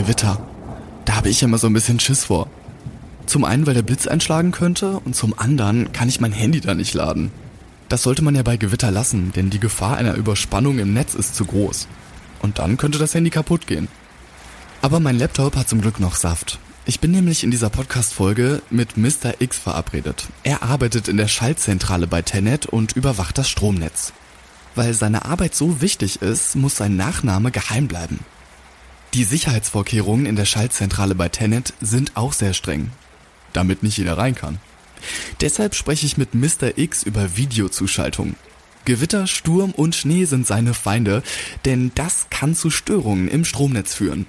Gewitter. Da habe ich immer so ein bisschen Schiss vor. Zum einen, weil der Blitz einschlagen könnte und zum anderen kann ich mein Handy da nicht laden. Das sollte man ja bei Gewitter lassen, denn die Gefahr einer Überspannung im Netz ist zu groß. Und dann könnte das Handy kaputt gehen. Aber mein Laptop hat zum Glück noch Saft. Ich bin nämlich in dieser Podcast-Folge mit Mr. X verabredet. Er arbeitet in der Schaltzentrale bei Tenet und überwacht das Stromnetz. Weil seine Arbeit so wichtig ist, muss sein Nachname geheim bleiben. Die Sicherheitsvorkehrungen in der Schaltzentrale bei Tenet sind auch sehr streng, damit nicht jeder rein kann. Deshalb spreche ich mit Mr. X über Videozuschaltung. Gewitter, Sturm und Schnee sind seine Feinde, denn das kann zu Störungen im Stromnetz führen.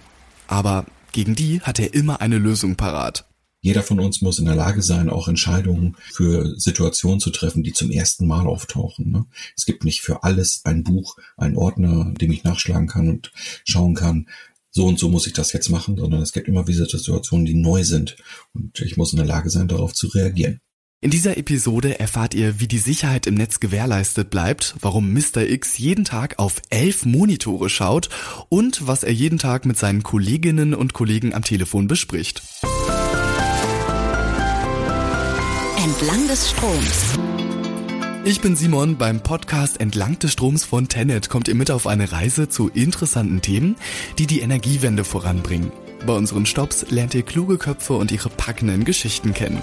Aber gegen die hat er immer eine Lösung parat. Jeder von uns muss in der Lage sein, auch Entscheidungen für Situationen zu treffen, die zum ersten Mal auftauchen. Ne? Es gibt nicht für alles ein Buch, ein Ordner, dem ich nachschlagen kann und schauen kann, so und so muss ich das jetzt machen, sondern es gibt immer wieder Situationen, die neu sind und ich muss in der Lage sein, darauf zu reagieren. In dieser Episode erfahrt ihr, wie die Sicherheit im Netz gewährleistet bleibt, warum Mr. X jeden Tag auf elf Monitore schaut und was er jeden Tag mit seinen Kolleginnen und Kollegen am Telefon bespricht. Entlang des Stroms. Ich bin Simon. Beim Podcast Entlang des Stroms von Tenet kommt ihr mit auf eine Reise zu interessanten Themen, die die Energiewende voranbringen. Bei unseren Stops lernt ihr kluge Köpfe und ihre packenden Geschichten kennen.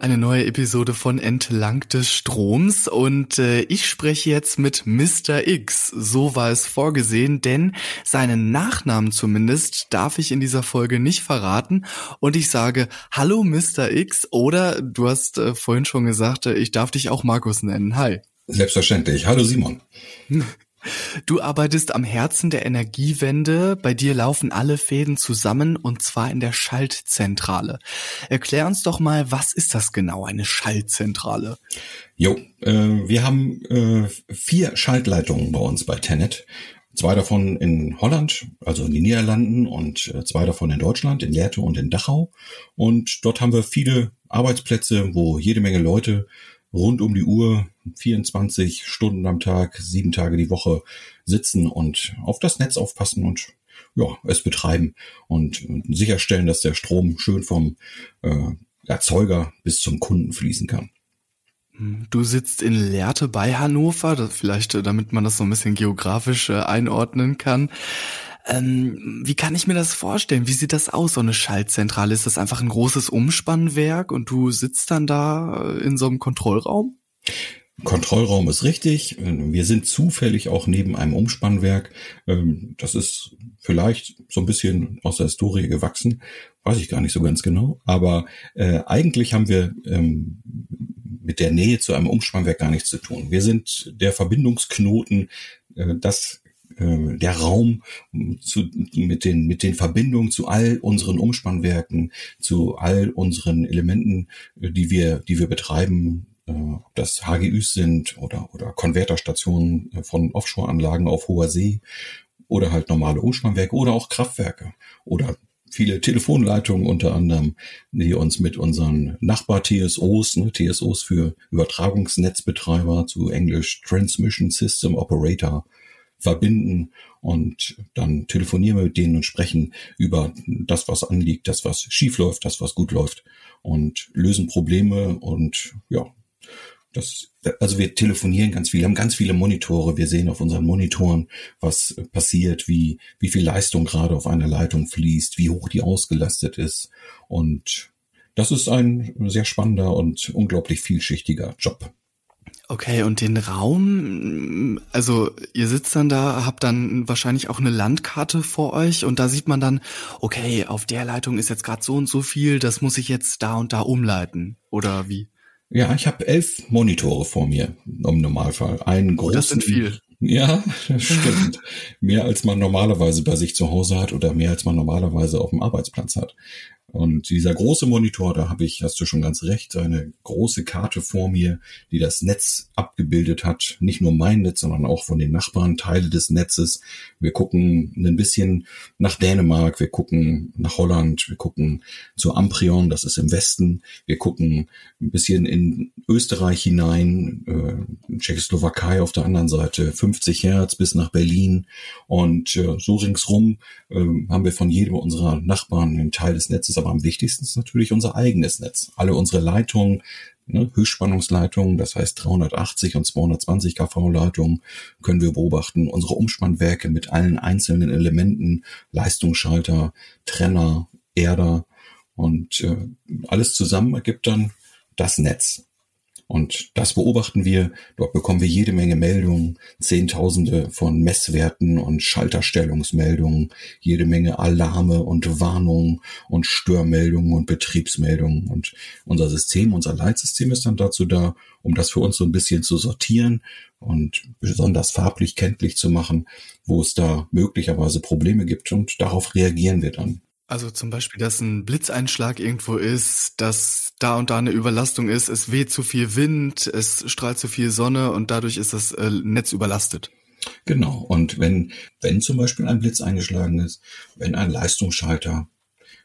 Eine neue Episode von Entlang des Stroms und äh, ich spreche jetzt mit Mr. X. So war es vorgesehen, denn seinen Nachnamen zumindest darf ich in dieser Folge nicht verraten und ich sage Hallo Mr. X oder du hast äh, vorhin schon gesagt, äh, ich darf dich auch Markus nennen. Hi. Selbstverständlich. Hallo Simon. Du arbeitest am Herzen der Energiewende. Bei dir laufen alle Fäden zusammen und zwar in der Schaltzentrale. Erklär uns doch mal, was ist das genau, eine Schaltzentrale? Jo, äh, wir haben äh, vier Schaltleitungen bei uns bei Tenet. Zwei davon in Holland, also in den Niederlanden und äh, zwei davon in Deutschland, in Lehrte und in Dachau. Und dort haben wir viele Arbeitsplätze, wo jede Menge Leute rund um die Uhr 24 Stunden am Tag, sieben Tage die Woche sitzen und auf das Netz aufpassen und ja, es betreiben und sicherstellen, dass der Strom schön vom äh, Erzeuger bis zum Kunden fließen kann. Du sitzt in Lehrte bei Hannover, vielleicht äh, damit man das so ein bisschen geografisch äh, einordnen kann. Ähm, wie kann ich mir das vorstellen? Wie sieht das aus, so eine Schaltzentrale? Ist das einfach ein großes Umspannwerk und du sitzt dann da äh, in so einem Kontrollraum? Kontrollraum ist richtig. Wir sind zufällig auch neben einem Umspannwerk. Ähm, das ist vielleicht so ein bisschen aus der Historie gewachsen. Weiß ich gar nicht so ganz genau. Aber äh, eigentlich haben wir ähm, mit der Nähe zu einem Umspannwerk gar nichts zu tun. Wir sind der Verbindungsknoten, äh, das äh, der Raum zu, mit den mit den Verbindungen zu all unseren Umspannwerken, zu all unseren Elementen, äh, die wir die wir betreiben, ob das HGÜs sind oder oder Konverterstationen von Offshore-Anlagen auf hoher See oder halt normale Umspannwerke oder auch Kraftwerke oder viele Telefonleitungen unter anderem, die uns mit unseren Nachbar-TSOs, ne, TSOs für Übertragungsnetzbetreiber zu Englisch Transmission System Operator verbinden und dann telefonieren wir mit denen und sprechen über das, was anliegt, das, was schief läuft, das, was gut läuft und lösen Probleme und ja, das, also wir telefonieren ganz viel, haben ganz viele Monitore. Wir sehen auf unseren Monitoren, was passiert, wie, wie viel Leistung gerade auf einer Leitung fließt, wie hoch die ausgelastet ist. Und das ist ein sehr spannender und unglaublich vielschichtiger Job. Okay, und den Raum, also ihr sitzt dann da, habt dann wahrscheinlich auch eine Landkarte vor euch und da sieht man dann, okay, auf der Leitung ist jetzt gerade so und so viel, das muss ich jetzt da und da umleiten, oder wie? Ja, ich habe elf Monitore vor mir im Normalfall. Einen großen. Oh, das sind viel. Ja, stimmt. mehr als man normalerweise bei sich zu Hause hat oder mehr als man normalerweise auf dem Arbeitsplatz hat. Und dieser große Monitor, da habe ich, hast du schon ganz recht, eine große Karte vor mir, die das Netz abgebildet hat. Nicht nur mein Netz, sondern auch von den Nachbarn Teile des Netzes. Wir gucken ein bisschen nach Dänemark, wir gucken nach Holland, wir gucken zu Amprion, das ist im Westen. Wir gucken ein bisschen in Österreich hinein, äh, Tschechoslowakei auf der anderen Seite, 50 Hertz bis nach Berlin. Und äh, so ringsrum äh, haben wir von jedem unserer Nachbarn einen Teil des Netzes aber am wichtigsten ist natürlich unser eigenes Netz. Alle unsere Leitungen, ne, Höchstspannungsleitungen, das heißt 380 und 220 kV Leitungen können wir beobachten. Unsere Umspannwerke mit allen einzelnen Elementen, Leistungsschalter, Trenner, Erder und äh, alles zusammen ergibt dann das Netz. Und das beobachten wir. Dort bekommen wir jede Menge Meldungen, Zehntausende von Messwerten und Schalterstellungsmeldungen, jede Menge Alarme und Warnungen und Störmeldungen und Betriebsmeldungen. Und unser System, unser Leitsystem ist dann dazu da, um das für uns so ein bisschen zu sortieren und besonders farblich kenntlich zu machen, wo es da möglicherweise Probleme gibt. Und darauf reagieren wir dann. Also zum Beispiel, dass ein Blitzeinschlag irgendwo ist, dass da und da eine Überlastung ist, es weht zu viel Wind, es strahlt zu viel Sonne und dadurch ist das äh, Netz überlastet. Genau. Und wenn, wenn zum Beispiel ein Blitz eingeschlagen ist, wenn ein Leistungsschalter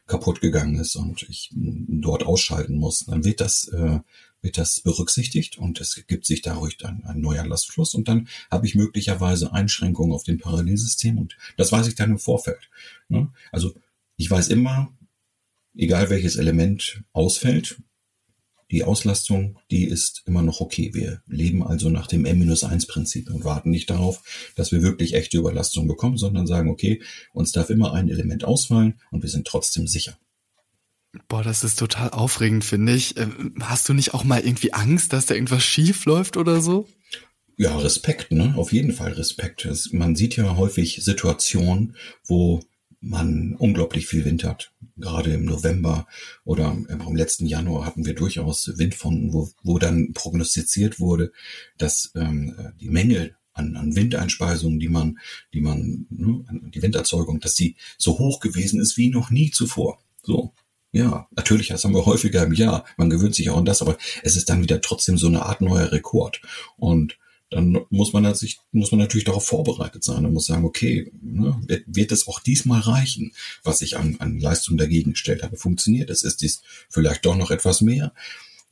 kaputt gegangen ist und ich dort ausschalten muss, dann wird das, äh, wird das berücksichtigt und es gibt sich dadurch dann ein neuer Lastfluss und dann habe ich möglicherweise Einschränkungen auf dem Parallelsystem und das weiß ich dann im Vorfeld. Ne? Also ich weiß immer, egal welches Element ausfällt, die Auslastung, die ist immer noch okay. Wir leben also nach dem M-1-Prinzip und warten nicht darauf, dass wir wirklich echte Überlastung bekommen, sondern sagen, okay, uns darf immer ein Element ausfallen und wir sind trotzdem sicher. Boah, das ist total aufregend, finde ich. Ähm, hast du nicht auch mal irgendwie Angst, dass da irgendwas schief läuft oder so? Ja, Respekt, ne? Auf jeden Fall Respekt. Man sieht ja häufig Situationen, wo man unglaublich viel Wind hat. Gerade im November oder im letzten Januar hatten wir durchaus Windfronten, wo, wo dann prognostiziert wurde, dass ähm, die Menge an, an Windeinspeisungen, die man, die man, ne, die Winderzeugung, dass die so hoch gewesen ist wie noch nie zuvor. So. Ja, natürlich, das haben wir häufiger im Jahr. Man gewöhnt sich auch an das, aber es ist dann wieder trotzdem so eine Art neuer Rekord. Und dann muss man, sich, muss man natürlich darauf vorbereitet sein. Man muss sagen, okay, ne, wird es auch diesmal reichen, was ich an, an Leistung dagegen gestellt habe? Funktioniert es? Ist dies vielleicht doch noch etwas mehr?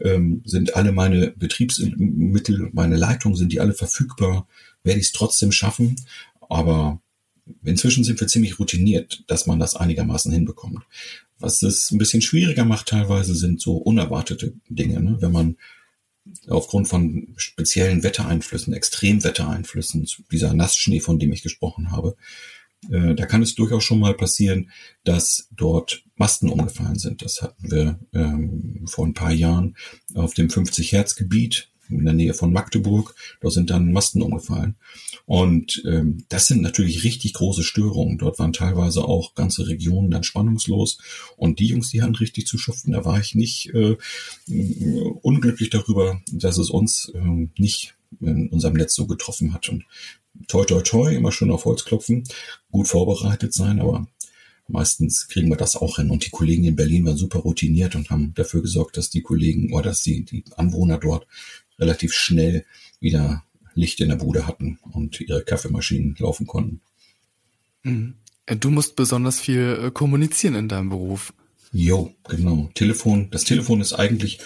Ähm, sind alle meine Betriebsmittel, meine Leitungen, sind die alle verfügbar? Werde ich es trotzdem schaffen? Aber inzwischen sind wir ziemlich routiniert, dass man das einigermaßen hinbekommt. Was es ein bisschen schwieriger macht teilweise sind so unerwartete Dinge. Ne? Wenn man aufgrund von speziellen Wettereinflüssen, Extremwettereinflüssen, dieser Nassschnee, von dem ich gesprochen habe, äh, da kann es durchaus schon mal passieren, dass dort Masten umgefallen sind. Das hatten wir ähm, vor ein paar Jahren auf dem 50 Hertz Gebiet in der Nähe von Magdeburg. Dort sind dann Masten umgefallen. Und ähm, das sind natürlich richtig große Störungen. Dort waren teilweise auch ganze Regionen dann spannungslos. Und die Jungs, die hatten richtig zu schuften. Da war ich nicht äh, unglücklich darüber, dass es uns äh, nicht in unserem Netz so getroffen hat. Und toi toi toi, immer schön auf Holz klopfen, gut vorbereitet sein, aber meistens kriegen wir das auch hin. Und die Kollegen in Berlin waren super routiniert und haben dafür gesorgt, dass die Kollegen oder dass die, die Anwohner dort relativ schnell wieder Licht in der Bude hatten und ihre Kaffeemaschinen laufen konnten. Mhm. Du musst besonders viel äh, kommunizieren in deinem Beruf. Jo, genau. Telefon. Das Telefon ist eigentlich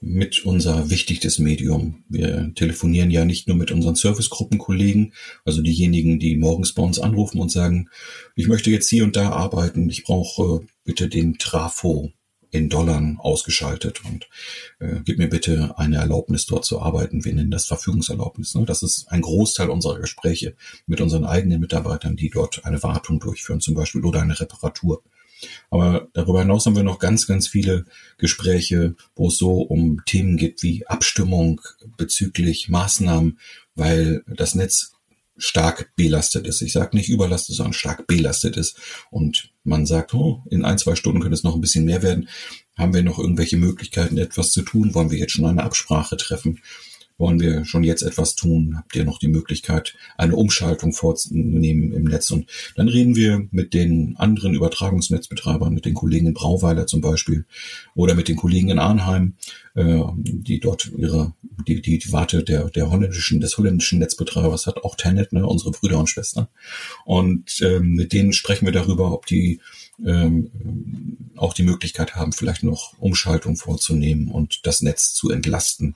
mit unser wichtigstes Medium. Wir telefonieren ja nicht nur mit unseren Servicegruppenkollegen, also diejenigen, die morgens bei uns anrufen und sagen, ich möchte jetzt hier und da arbeiten, ich brauche bitte den Trafo in Dollar ausgeschaltet und äh, gib mir bitte eine Erlaubnis dort zu arbeiten. Wir nennen das Verfügungserlaubnis. Ne? Das ist ein Großteil unserer Gespräche mit unseren eigenen Mitarbeitern, die dort eine Wartung durchführen zum Beispiel oder eine Reparatur. Aber darüber hinaus haben wir noch ganz, ganz viele Gespräche, wo es so um Themen geht wie Abstimmung bezüglich Maßnahmen, weil das Netz stark belastet ist. Ich sage nicht überlastet, sondern stark belastet ist. Und man sagt, oh, in ein, zwei Stunden könnte es noch ein bisschen mehr werden. Haben wir noch irgendwelche Möglichkeiten, etwas zu tun? Wollen wir jetzt schon eine Absprache treffen? Wollen wir schon jetzt etwas tun? Habt ihr noch die Möglichkeit, eine Umschaltung vorzunehmen im Netz? Und dann reden wir mit den anderen Übertragungsnetzbetreibern, mit den Kollegen in Brauweiler zum Beispiel oder mit den Kollegen in Arnheim, äh, die dort ihre, die, die, die Warte der, der holländischen, des holländischen Netzbetreibers hat auch Tenet, ne, unsere Brüder und Schwestern. Und ähm, mit denen sprechen wir darüber, ob die ähm, auch die Möglichkeit haben, vielleicht noch Umschaltung vorzunehmen und das Netz zu entlasten.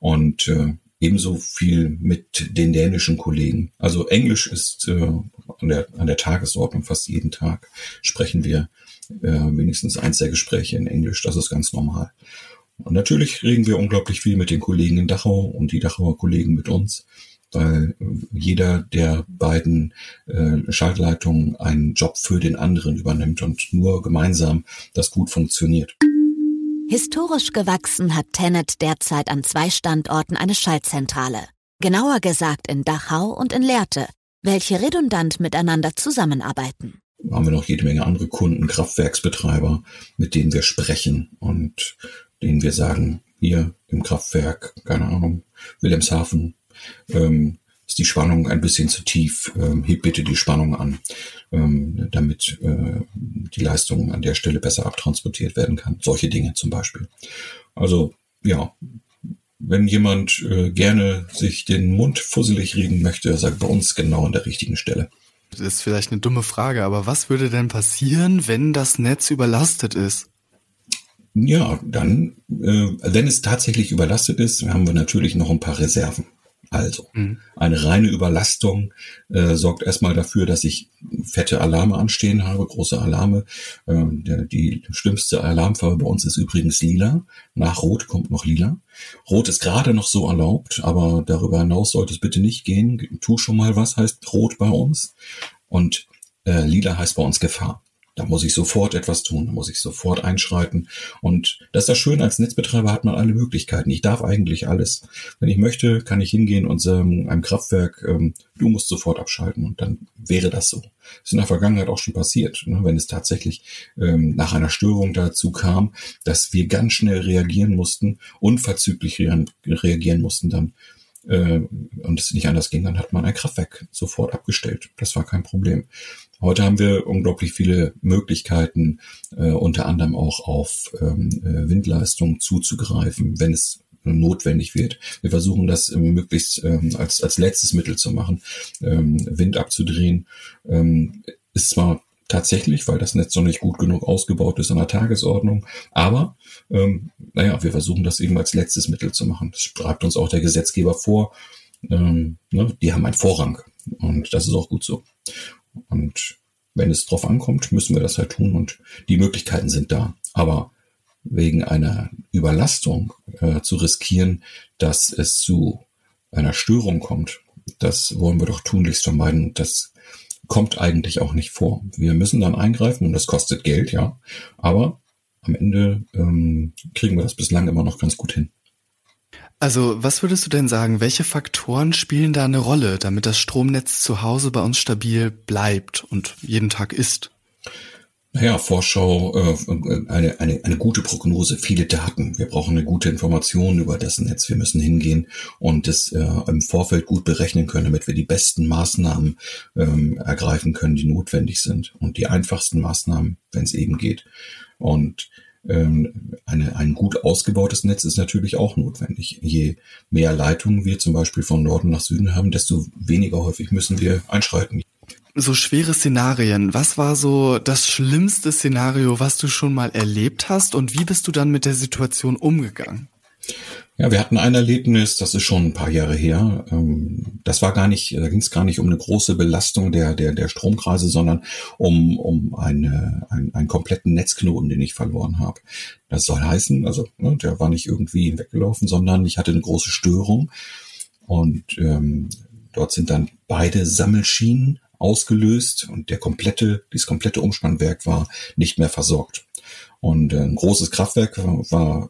Und äh, ebenso viel mit den dänischen Kollegen. Also Englisch ist äh, an, der, an der Tagesordnung fast jeden Tag sprechen wir äh, wenigstens eins der Gespräche in Englisch. Das ist ganz normal. Und natürlich reden wir unglaublich viel mit den Kollegen in Dachau und die Dachauer Kollegen mit uns weil jeder der beiden äh, Schaltleitungen einen Job für den anderen übernimmt und nur gemeinsam das gut funktioniert. Historisch gewachsen hat Tenet derzeit an zwei Standorten eine Schaltzentrale. Genauer gesagt in Dachau und in Lehrte, welche redundant miteinander zusammenarbeiten. Haben wir noch jede Menge andere Kunden, Kraftwerksbetreiber, mit denen wir sprechen und denen wir sagen, hier im Kraftwerk, keine Ahnung, Wilhelmshaven, ähm, ist die Spannung ein bisschen zu tief, ähm, heb bitte die Spannung an, ähm, damit äh, die Leistung an der Stelle besser abtransportiert werden kann. Solche Dinge zum Beispiel. Also ja, wenn jemand äh, gerne sich den Mund fusselig reden möchte, sagt bei uns genau an der richtigen Stelle. Das ist vielleicht eine dumme Frage, aber was würde denn passieren, wenn das Netz überlastet ist? Ja, dann, äh, wenn es tatsächlich überlastet ist, haben wir natürlich noch ein paar Reserven. Also, mhm. eine reine Überlastung äh, sorgt erstmal dafür, dass ich fette Alarme anstehen habe, große Alarme. Äh, der, die schlimmste Alarmfarbe bei uns ist übrigens lila. Nach Rot kommt noch lila. Rot ist gerade noch so erlaubt, aber darüber hinaus sollte es bitte nicht gehen. Tu schon mal was, heißt Rot bei uns. Und äh, lila heißt bei uns Gefahr. Da muss ich sofort etwas tun, da muss ich sofort einschreiten. Und das ist das Schöne, als Netzbetreiber hat man alle Möglichkeiten. Ich darf eigentlich alles. Wenn ich möchte, kann ich hingehen und sagen, einem Kraftwerk, ähm, du musst sofort abschalten. Und dann wäre das so. Das ist in der Vergangenheit auch schon passiert, ne? wenn es tatsächlich ähm, nach einer Störung dazu kam, dass wir ganz schnell reagieren mussten, unverzüglich reagieren mussten, dann äh, und es nicht anders ging, dann hat man ein Kraftwerk sofort abgestellt. Das war kein Problem. Heute haben wir unglaublich viele Möglichkeiten, äh, unter anderem auch auf ähm, äh, Windleistung zuzugreifen, wenn es notwendig wird. Wir versuchen das ähm, möglichst ähm, als, als letztes Mittel zu machen, ähm, Wind abzudrehen. Ähm, ist zwar tatsächlich, weil das Netz noch nicht gut genug ausgebaut ist an der Tagesordnung, aber ähm, naja, wir versuchen das eben als letztes Mittel zu machen. Das schreibt uns auch der Gesetzgeber vor. Ähm, ne, die haben einen Vorrang und das ist auch gut so. Und wenn es drauf ankommt, müssen wir das halt tun und die Möglichkeiten sind da. Aber wegen einer Überlastung äh, zu riskieren, dass es zu einer Störung kommt, das wollen wir doch tunlichst vermeiden. Das kommt eigentlich auch nicht vor. Wir müssen dann eingreifen und das kostet Geld, ja. Aber am Ende ähm, kriegen wir das bislang immer noch ganz gut hin. Also, was würdest du denn sagen, welche Faktoren spielen da eine Rolle, damit das Stromnetz zu Hause bei uns stabil bleibt und jeden Tag ist? Naja, Vorschau, äh, eine, eine, eine gute Prognose, viele Daten. Wir brauchen eine gute Information über das Netz. Wir müssen hingehen und das äh, im Vorfeld gut berechnen können, damit wir die besten Maßnahmen ähm, ergreifen können, die notwendig sind. Und die einfachsten Maßnahmen, wenn es eben geht. Und eine, ein gut ausgebautes Netz ist natürlich auch notwendig. Je mehr Leitungen wir zum Beispiel von Norden nach Süden haben, desto weniger häufig müssen wir einschreiten. So schwere Szenarien. Was war so das schlimmste Szenario, was du schon mal erlebt hast und wie bist du dann mit der Situation umgegangen? Ja, wir hatten ein Erlebnis, das ist schon ein paar Jahre her. Ähm, das war gar nicht, da ging es gar nicht um eine große Belastung der, der, der Stromkreise, sondern um, um eine, ein, einen kompletten Netzknoten, den ich verloren habe. Das soll heißen, also ne, der war nicht irgendwie weggelaufen, sondern ich hatte eine große Störung und ähm, dort sind dann beide Sammelschienen ausgelöst und der komplette, dieses komplette Umspannwerk war nicht mehr versorgt. Und äh, ein großes Kraftwerk war, war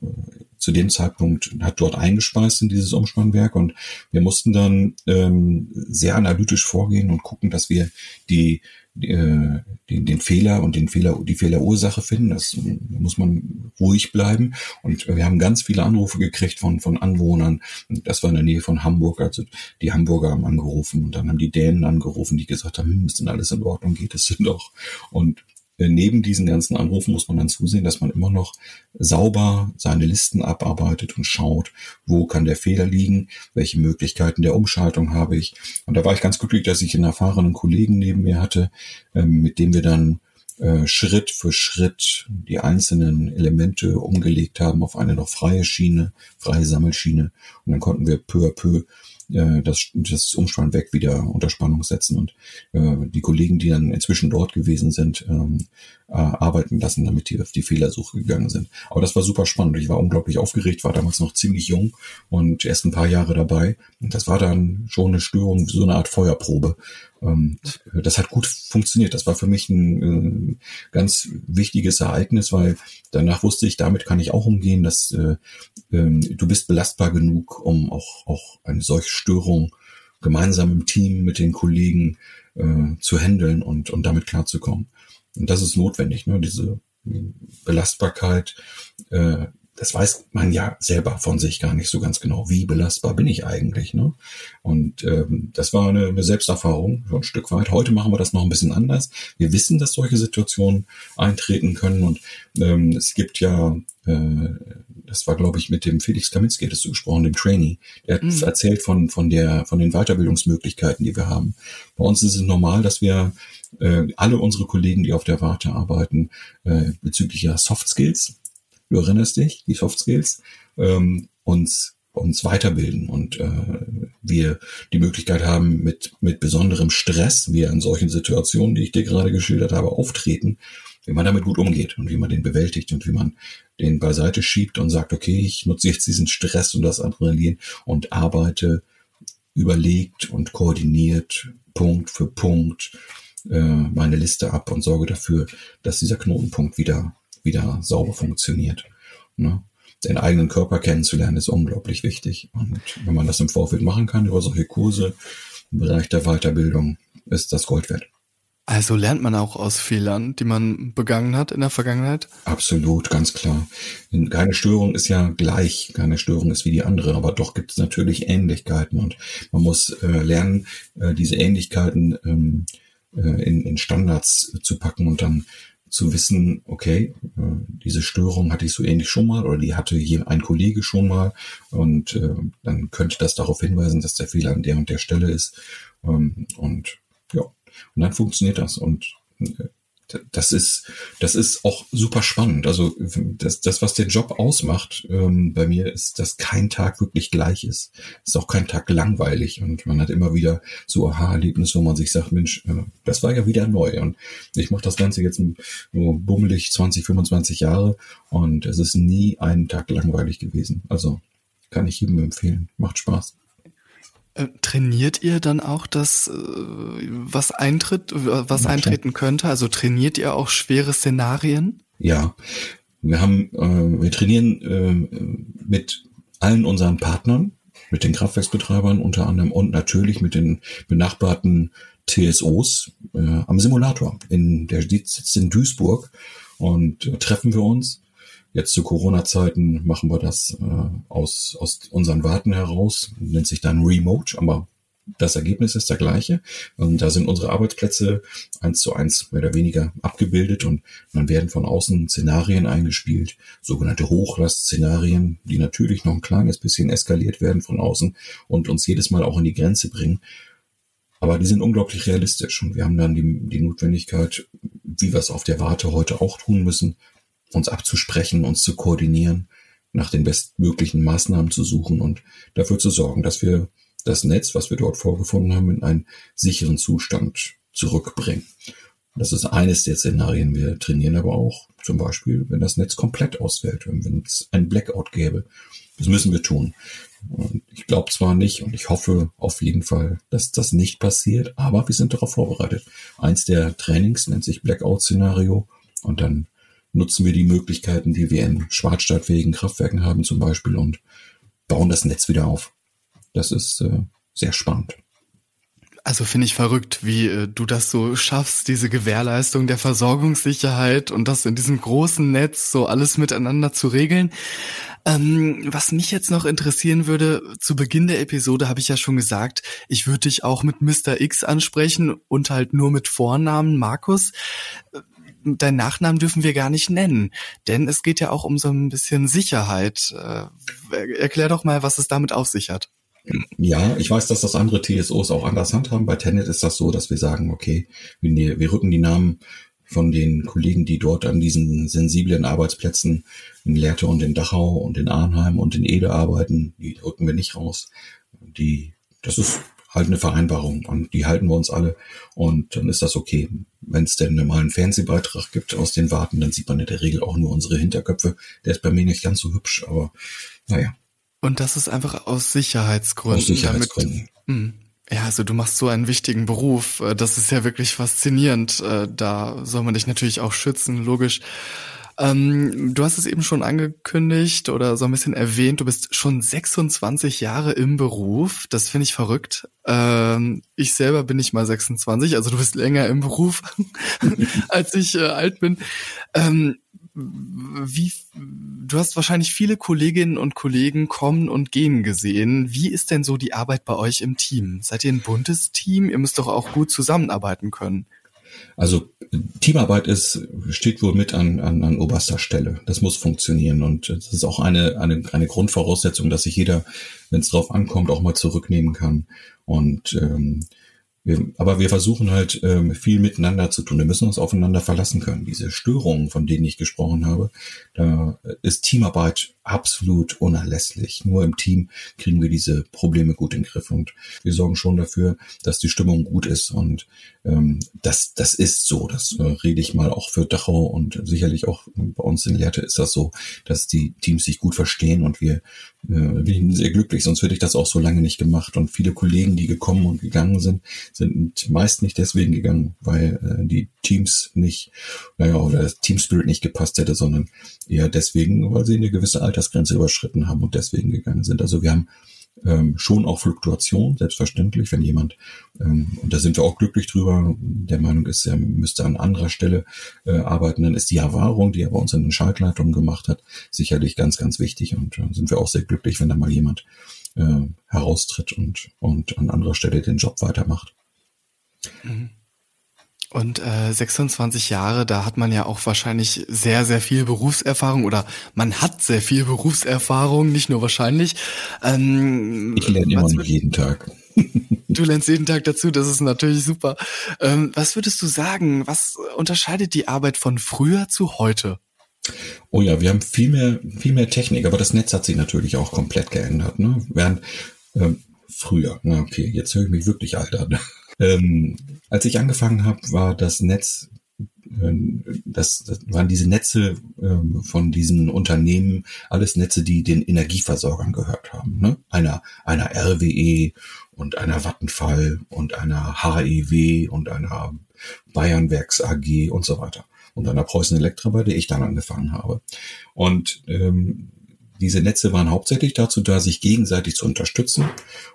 zu dem Zeitpunkt hat dort eingespeist in dieses Umspannwerk und wir mussten dann ähm, sehr analytisch vorgehen und gucken, dass wir die äh, den, den Fehler und den Fehler, die Fehlerursache finden. Das muss man ruhig bleiben. Und wir haben ganz viele Anrufe gekriegt von, von Anwohnern. Das war in der Nähe von Hamburg. Also die Hamburger haben angerufen und dann haben die Dänen angerufen, die gesagt haben, hm, ist denn alles in Ordnung, geht es denn doch? Und neben diesen ganzen Anrufen muss man dann zusehen, dass man immer noch sauber seine Listen abarbeitet und schaut, wo kann der Fehler liegen, welche Möglichkeiten der Umschaltung habe ich. Und da war ich ganz glücklich, dass ich einen erfahrenen Kollegen neben mir hatte, ähm, mit dem wir dann äh, Schritt für Schritt die einzelnen Elemente umgelegt haben auf eine noch freie Schiene, freie Sammelschiene. Und dann konnten wir peu à peu äh, das, das Umspannwerk wieder unter Spannung setzen und äh, die Kollegen, die dann inzwischen dort gewesen sind, ähm, äh, arbeiten lassen, damit die auf die Fehlersuche gegangen sind. Aber das war super spannend. Ich war unglaublich aufgeregt, war damals noch ziemlich jung und erst ein paar Jahre dabei. Und das war dann schon eine Störung, so eine Art Feuerprobe. Ähm, das hat gut funktioniert. Das war für mich ein äh, ganz wichtiges Ereignis, weil danach wusste ich, damit kann ich auch umgehen, dass äh, äh, du bist belastbar genug, um auch, auch eine solche Störung gemeinsam im Team mit den Kollegen äh, zu handeln und, und damit klarzukommen. Und das ist notwendig, ne? diese Belastbarkeit. Das weiß man ja selber von sich gar nicht so ganz genau. Wie belastbar bin ich eigentlich? Ne? Und ähm, das war eine, eine Selbsterfahrung, so ein Stück weit. Heute machen wir das noch ein bisschen anders. Wir wissen, dass solche Situationen eintreten können. Und ähm, es gibt ja, äh, das war, glaube ich, mit dem Felix Kaminski, hattest du gesprochen, dem Trainee, der hat mhm. erzählt von, von, der, von den Weiterbildungsmöglichkeiten, die wir haben. Bei uns ist es normal, dass wir äh, alle unsere Kollegen, die auf der Warte arbeiten, äh, bezüglich ihrer Soft Skills, du erinnerst dich, die Soft Skills, ähm, uns uns weiterbilden und äh, wir die Möglichkeit haben, mit, mit besonderem Stress, wie in solchen Situationen, die ich dir gerade geschildert habe, auftreten, wie man damit gut umgeht und wie man den bewältigt und wie man den beiseite schiebt und sagt, okay, ich nutze jetzt diesen Stress und das Adrenalin und arbeite überlegt und koordiniert, Punkt für Punkt, äh, meine Liste ab und sorge dafür, dass dieser Knotenpunkt wieder, wieder sauber funktioniert. Ne? Den eigenen Körper kennenzulernen ist unglaublich wichtig. Und wenn man das im Vorfeld machen kann über solche Kurse im Bereich der Weiterbildung, ist das Gold wert. Also lernt man auch aus Fehlern, die man begangen hat in der Vergangenheit? Absolut, ganz klar. Keine Störung ist ja gleich, keine Störung ist wie die andere, aber doch gibt es natürlich Ähnlichkeiten und man muss äh, lernen, äh, diese Ähnlichkeiten ähm, äh, in, in Standards zu packen und dann zu wissen, okay, äh, diese Störung hatte ich so ähnlich schon mal oder die hatte hier ein Kollege schon mal und äh, dann könnte das darauf hinweisen, dass der Fehler an der und der Stelle ist. Ähm, und ja, und dann funktioniert das und äh, das ist, das ist auch super spannend. Also das, das was den Job ausmacht ähm, bei mir, ist, dass kein Tag wirklich gleich ist. Ist auch kein Tag langweilig und man hat immer wieder so Aha-Erlebnisse, wo man sich sagt, Mensch, äh, das war ja wieder neu. Und ich mache das Ganze jetzt nur bummelig 20, 25 Jahre und es ist nie einen Tag langweilig gewesen. Also kann ich jedem empfehlen. Macht Spaß. Äh, trainiert ihr dann auch das, äh, was eintritt, was Na, eintreten könnte? Also trainiert ihr auch schwere Szenarien? Ja, wir haben, äh, wir trainieren äh, mit allen unseren Partnern, mit den Kraftwerksbetreibern unter anderem und natürlich mit den benachbarten TSOs äh, am Simulator. In der sitzt in Duisburg und äh, treffen wir uns Jetzt zu Corona-Zeiten machen wir das äh, aus, aus unseren Warten heraus, nennt sich dann Remote, aber das Ergebnis ist der gleiche. Und da sind unsere Arbeitsplätze eins zu eins mehr oder weniger abgebildet und dann werden von außen Szenarien eingespielt, sogenannte Hochlastszenarien, die natürlich noch ein kleines bisschen eskaliert werden von außen und uns jedes Mal auch in die Grenze bringen. Aber die sind unglaublich realistisch und wir haben dann die, die Notwendigkeit, wie wir es auf der Warte heute auch tun müssen, uns abzusprechen, uns zu koordinieren, nach den bestmöglichen Maßnahmen zu suchen und dafür zu sorgen, dass wir das Netz, was wir dort vorgefunden haben, in einen sicheren Zustand zurückbringen. Das ist eines der Szenarien. Wir trainieren aber auch zum Beispiel, wenn das Netz komplett ausfällt, wenn es ein Blackout gäbe. Das müssen wir tun. Und ich glaube zwar nicht und ich hoffe auf jeden Fall, dass das nicht passiert, aber wir sind darauf vorbereitet. Eins der Trainings nennt sich Blackout-Szenario und dann nutzen wir die Möglichkeiten, die wir in schwarzstadtfähigen Kraftwerken haben zum Beispiel und bauen das Netz wieder auf. Das ist äh, sehr spannend. Also finde ich verrückt, wie äh, du das so schaffst, diese Gewährleistung der Versorgungssicherheit und das in diesem großen Netz so alles miteinander zu regeln. Ähm, was mich jetzt noch interessieren würde, zu Beginn der Episode habe ich ja schon gesagt, ich würde dich auch mit Mr. X ansprechen und halt nur mit Vornamen Markus. Deinen Nachnamen dürfen wir gar nicht nennen, denn es geht ja auch um so ein bisschen Sicherheit. Äh, erklär doch mal, was es damit auf sich hat. Ja, ich weiß, dass das andere TSOs auch anders handhaben. Bei Tenet ist das so, dass wir sagen, okay, wir, wir rücken die Namen von den Kollegen, die dort an diesen sensiblen Arbeitsplätzen in Lehrte und in Dachau und in Arnheim und in Ede arbeiten, die rücken wir nicht raus. Die, das ist halt eine Vereinbarung und die halten wir uns alle und dann ist das okay. Wenn es denn mal einen Fernsehbeitrag gibt aus den Warten, dann sieht man in der Regel auch nur unsere Hinterköpfe. Der ist bei mir nicht ganz so hübsch, aber naja. Und das ist einfach aus Sicherheitsgründen. Aus Sicherheitsgründen. Damit, hm. ja, also du machst so einen wichtigen Beruf. Das ist ja wirklich faszinierend. Äh, da soll man dich natürlich auch schützen, logisch. Ähm, du hast es eben schon angekündigt oder so ein bisschen erwähnt, du bist schon 26 Jahre im Beruf. Das finde ich verrückt. Ähm, ich selber bin nicht mal 26, also du bist länger im Beruf, als ich äh, alt bin. Ähm, wie, du hast wahrscheinlich viele Kolleginnen und Kollegen kommen und gehen gesehen. Wie ist denn so die Arbeit bei euch im Team? Seid ihr ein buntes Team? Ihr müsst doch auch gut zusammenarbeiten können. Also Teamarbeit ist, steht wohl mit an, an, an oberster Stelle. Das muss funktionieren. Und das ist auch eine, eine, eine Grundvoraussetzung, dass sich jeder, wenn es drauf ankommt, auch mal zurücknehmen kann. Und ähm, wir, aber wir versuchen halt ähm, viel miteinander zu tun. Wir müssen uns aufeinander verlassen können. Diese Störungen, von denen ich gesprochen habe, da ist Teamarbeit absolut unerlässlich. Nur im Team kriegen wir diese Probleme gut in den Griff und wir sorgen schon dafür, dass die Stimmung gut ist und ähm, das, das ist so. Das äh, rede ich mal auch für Dachau und sicherlich auch bei uns in Lehrte ist das so, dass die Teams sich gut verstehen und wir, äh, wir sind sehr glücklich, sonst hätte ich das auch so lange nicht gemacht und viele Kollegen, die gekommen und gegangen sind, sind meist nicht deswegen gegangen, weil äh, die Teams nicht, naja, oder das Team Spirit nicht gepasst hätte, sondern eher deswegen, weil sie eine gewisse Altersgrenze überschritten haben und deswegen gegangen sind. Also wir haben ähm, schon auch Fluktuation, selbstverständlich, wenn jemand, ähm, und da sind wir auch glücklich drüber, der Meinung ist, er müsste an anderer Stelle äh, arbeiten, dann ist die Erfahrung, die er bei uns in den Schaltleitungen gemacht hat, sicherlich ganz, ganz wichtig und äh, sind wir auch sehr glücklich, wenn da mal jemand äh, heraustritt und, und an anderer Stelle den Job weitermacht. Mhm. Und äh, 26 Jahre, da hat man ja auch wahrscheinlich sehr, sehr viel Berufserfahrung oder man hat sehr viel Berufserfahrung, nicht nur wahrscheinlich. Ähm, ich lerne immer noch jeden Tag. du lernst jeden Tag dazu, das ist natürlich super. Ähm, was würdest du sagen, was unterscheidet die Arbeit von früher zu heute? Oh ja, wir haben viel mehr, viel mehr Technik, aber das Netz hat sich natürlich auch komplett geändert. Ne? Während ähm, früher, na okay, jetzt höre ich mich wirklich alt an. Ähm, als ich angefangen habe, war das Netz, äh, das, das waren diese Netze äh, von diesen Unternehmen, alles Netze, die den Energieversorgern gehört haben. Ne? Einer, einer RWE und einer Vattenfall und einer HEW und einer Bayernwerks AG und so weiter. Und einer Preußen Elektra, bei der ich dann angefangen habe. Und ähm, diese Netze waren hauptsächlich dazu da, sich gegenseitig zu unterstützen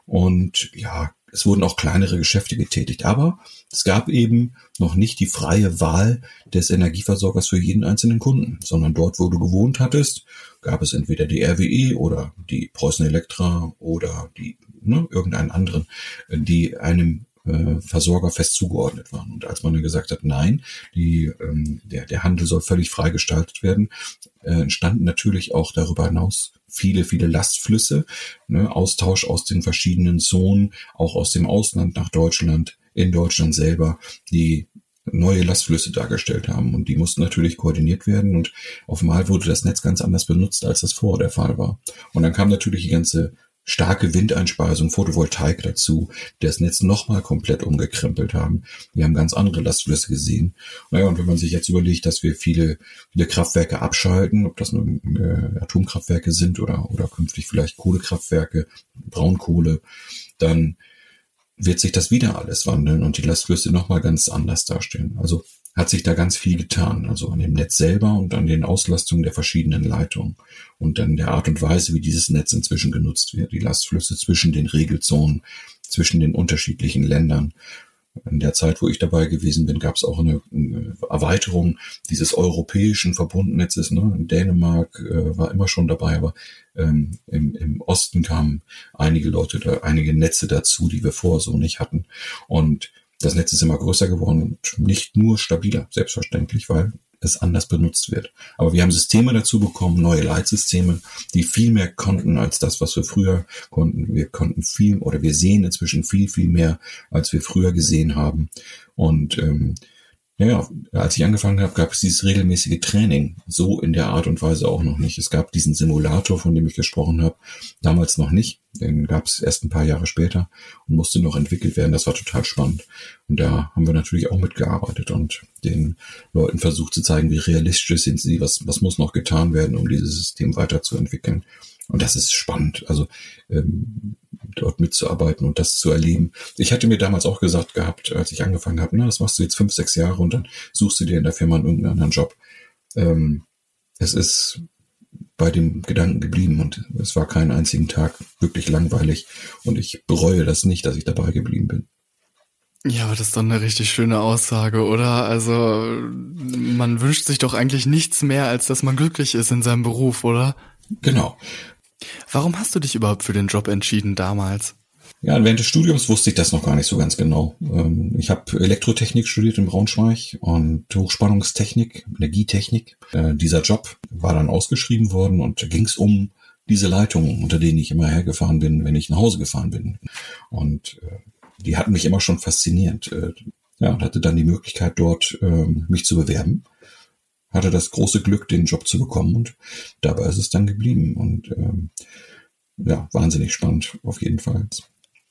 und ja, es wurden auch kleinere Geschäfte getätigt, aber es gab eben noch nicht die freie Wahl des Energieversorgers für jeden einzelnen Kunden, sondern dort, wo du gewohnt hattest, gab es entweder die RWE oder die Preußen Elektra oder die ne, irgendeinen anderen, die einem äh, Versorger fest zugeordnet waren. Und als man dann gesagt hat, nein, die, ähm, der, der Handel soll völlig frei gestaltet werden, äh, entstanden natürlich auch darüber hinaus viele, viele Lastflüsse, ne, Austausch aus den verschiedenen Zonen, auch aus dem Ausland nach Deutschland, in Deutschland selber, die neue Lastflüsse dargestellt haben und die mussten natürlich koordiniert werden und auf einmal wurde das Netz ganz anders benutzt, als das vorher der Fall war. Und dann kam natürlich die ganze starke Windeinspeisung, Photovoltaik dazu, die das Netz nochmal komplett umgekrempelt haben. Wir haben ganz andere Lastflüsse gesehen. Naja, und wenn man sich jetzt überlegt, dass wir viele, viele Kraftwerke abschalten, ob das nun äh, Atomkraftwerke sind oder, oder künftig vielleicht Kohlekraftwerke, Braunkohle, dann wird sich das wieder alles wandeln und die Lastflüsse nochmal ganz anders darstellen. Also hat sich da ganz viel getan. Also an dem Netz selber und an den Auslastungen der verschiedenen Leitungen und dann der Art und Weise, wie dieses Netz inzwischen genutzt wird, die Lastflüsse zwischen den Regelzonen, zwischen den unterschiedlichen Ländern. In der Zeit, wo ich dabei gewesen bin, gab es auch eine, Erweiterung dieses europäischen Verbundnetzes. Ne? Dänemark äh, war immer schon dabei, aber ähm, im, im Osten kamen einige Leute, da, einige Netze dazu, die wir vorher so nicht hatten. Und das Netz ist immer größer geworden und nicht nur stabiler, selbstverständlich, weil es anders benutzt wird. Aber wir haben Systeme dazu bekommen, neue Leitsysteme, die viel mehr konnten als das, was wir früher konnten. Wir konnten viel oder wir sehen inzwischen viel, viel mehr, als wir früher gesehen haben. Und ähm, ja, als ich angefangen habe, gab es dieses regelmäßige Training. So in der Art und Weise auch noch nicht. Es gab diesen Simulator, von dem ich gesprochen habe, damals noch nicht. Den gab es erst ein paar Jahre später und musste noch entwickelt werden. Das war total spannend. Und da haben wir natürlich auch mitgearbeitet und den Leuten versucht zu zeigen, wie realistisch sind sie, was, was muss noch getan werden, um dieses System weiterzuentwickeln. Und das ist spannend, also ähm, dort mitzuarbeiten und das zu erleben. Ich hatte mir damals auch gesagt gehabt, als ich angefangen habe, na, das machst du jetzt fünf, sechs Jahre und dann suchst du dir in der Firma einen irgendeinen anderen Job. Ähm, es ist bei dem Gedanken geblieben und es war keinen einzigen Tag wirklich langweilig und ich bereue das nicht, dass ich dabei geblieben bin. Ja, aber das ist doch eine richtig schöne Aussage, oder? Also man wünscht sich doch eigentlich nichts mehr, als dass man glücklich ist in seinem Beruf, oder? Genau. Warum hast du dich überhaupt für den Job entschieden damals? Ja, während des Studiums wusste ich das noch gar nicht so ganz genau. Ähm, ich habe Elektrotechnik studiert in Braunschweig und Hochspannungstechnik, Energietechnik. Äh, dieser Job war dann ausgeschrieben worden und ging es um diese Leitungen, unter denen ich immer hergefahren bin, wenn ich nach Hause gefahren bin. Und äh, die hatten mich immer schon fasziniert. Äh, ja, und hatte dann die Möglichkeit dort ähm, mich zu bewerben hatte das große Glück, den Job zu bekommen und dabei ist es dann geblieben und ähm, ja, wahnsinnig spannend auf jeden Fall.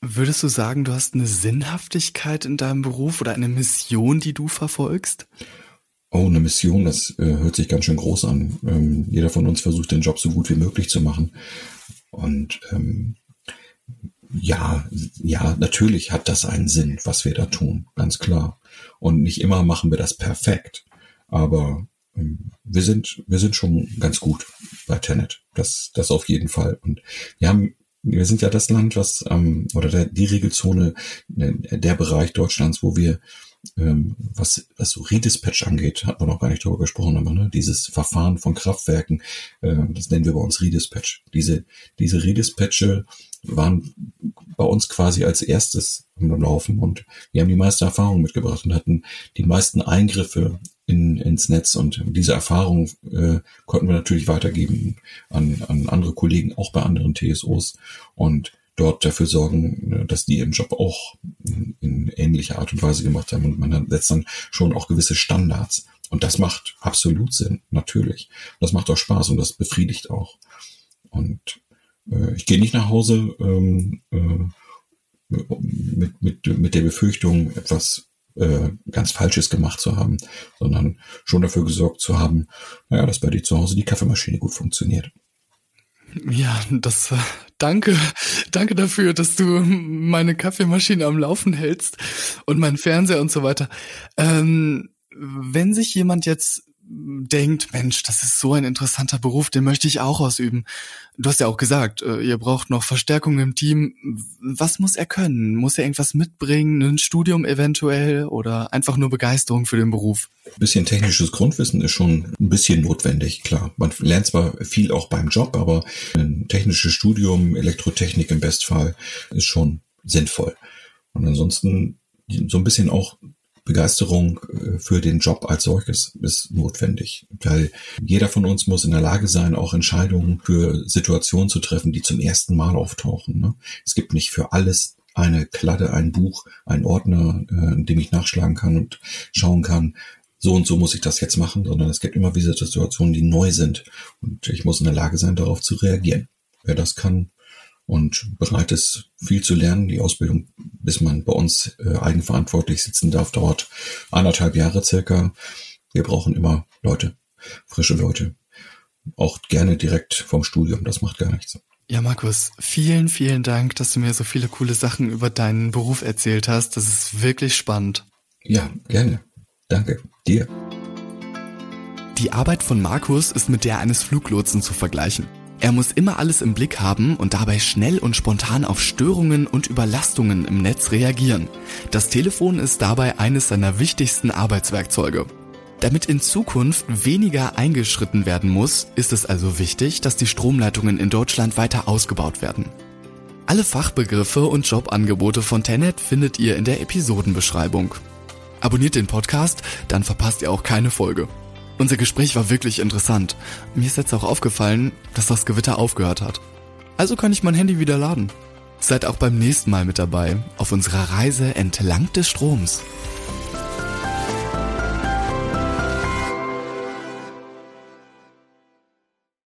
Würdest du sagen, du hast eine Sinnhaftigkeit in deinem Beruf oder eine Mission, die du verfolgst? Oh, eine Mission, das äh, hört sich ganz schön groß an. Ähm, jeder von uns versucht, den Job so gut wie möglich zu machen. Und ähm, ja, ja, natürlich hat das einen Sinn, was wir da tun, ganz klar. Und nicht immer machen wir das perfekt. Aber wir sind, wir sind schon ganz gut bei Tenet. Das, das auf jeden Fall. Und wir haben, wir sind ja das Land, was, ähm, oder der, die Regelzone, äh, der Bereich Deutschlands, wo wir, ähm, was, was so Redispatch angeht, hat man noch gar nicht darüber gesprochen, aber ne, dieses Verfahren von Kraftwerken, äh, das nennen wir bei uns Redispatch. Diese, diese Redispatche waren bei uns quasi als erstes am Laufen und wir haben die meiste Erfahrung mitgebracht und hatten die meisten Eingriffe in, ins Netz und diese Erfahrung äh, konnten wir natürlich weitergeben an, an andere Kollegen, auch bei anderen TSOs und dort dafür sorgen, äh, dass die ihren Job auch in, in ähnlicher Art und Weise gemacht haben und man setzt dann schon auch gewisse Standards und das macht absolut Sinn, natürlich. Das macht auch Spaß und das befriedigt auch. Und äh, ich gehe nicht nach Hause ähm, äh, mit, mit, mit der Befürchtung, etwas äh, ganz Falsches gemacht zu haben, sondern schon dafür gesorgt zu haben, naja, dass bei dir zu Hause die Kaffeemaschine gut funktioniert. Ja, das äh, danke, danke dafür, dass du meine Kaffeemaschine am Laufen hältst und meinen Fernseher und so weiter. Ähm, wenn sich jemand jetzt denkt, Mensch, das ist so ein interessanter Beruf, den möchte ich auch ausüben. Du hast ja auch gesagt, äh, ihr braucht noch Verstärkung im Team. Was muss er können? Muss er irgendwas mitbringen? Ein Studium eventuell oder einfach nur Begeisterung für den Beruf? Ein bisschen technisches Grundwissen ist schon ein bisschen notwendig, klar. Man lernt zwar viel auch beim Job, aber ein technisches Studium, Elektrotechnik im Bestfall, ist schon sinnvoll. Und ansonsten so ein bisschen auch Begeisterung äh, für den Job als solches ist notwendig, weil jeder von uns muss in der Lage sein, auch Entscheidungen für Situationen zu treffen, die zum ersten Mal auftauchen. Ne? Es gibt nicht für alles eine Kladde, ein Buch, ein Ordner, äh, in dem ich nachschlagen kann und schauen kann, so und so muss ich das jetzt machen, sondern es gibt immer wieder Situationen, die neu sind und ich muss in der Lage sein, darauf zu reagieren. Wer das kann, und bereit ist, viel zu lernen. Die Ausbildung, bis man bei uns äh, eigenverantwortlich sitzen darf, dauert anderthalb Jahre circa. Wir brauchen immer Leute, frische Leute. Auch gerne direkt vom Studium, das macht gar nichts. Ja, Markus, vielen, vielen Dank, dass du mir so viele coole Sachen über deinen Beruf erzählt hast. Das ist wirklich spannend. Ja, gerne. Danke. Dir. Die Arbeit von Markus ist mit der eines Fluglotsen zu vergleichen. Er muss immer alles im Blick haben und dabei schnell und spontan auf Störungen und Überlastungen im Netz reagieren. Das Telefon ist dabei eines seiner wichtigsten Arbeitswerkzeuge. Damit in Zukunft weniger eingeschritten werden muss, ist es also wichtig, dass die Stromleitungen in Deutschland weiter ausgebaut werden. Alle Fachbegriffe und Jobangebote von Tenet findet ihr in der Episodenbeschreibung. Abonniert den Podcast, dann verpasst ihr auch keine Folge. Unser Gespräch war wirklich interessant. Mir ist jetzt auch aufgefallen, dass das Gewitter aufgehört hat. Also kann ich mein Handy wieder laden. Seid auch beim nächsten Mal mit dabei auf unserer Reise entlang des Stroms.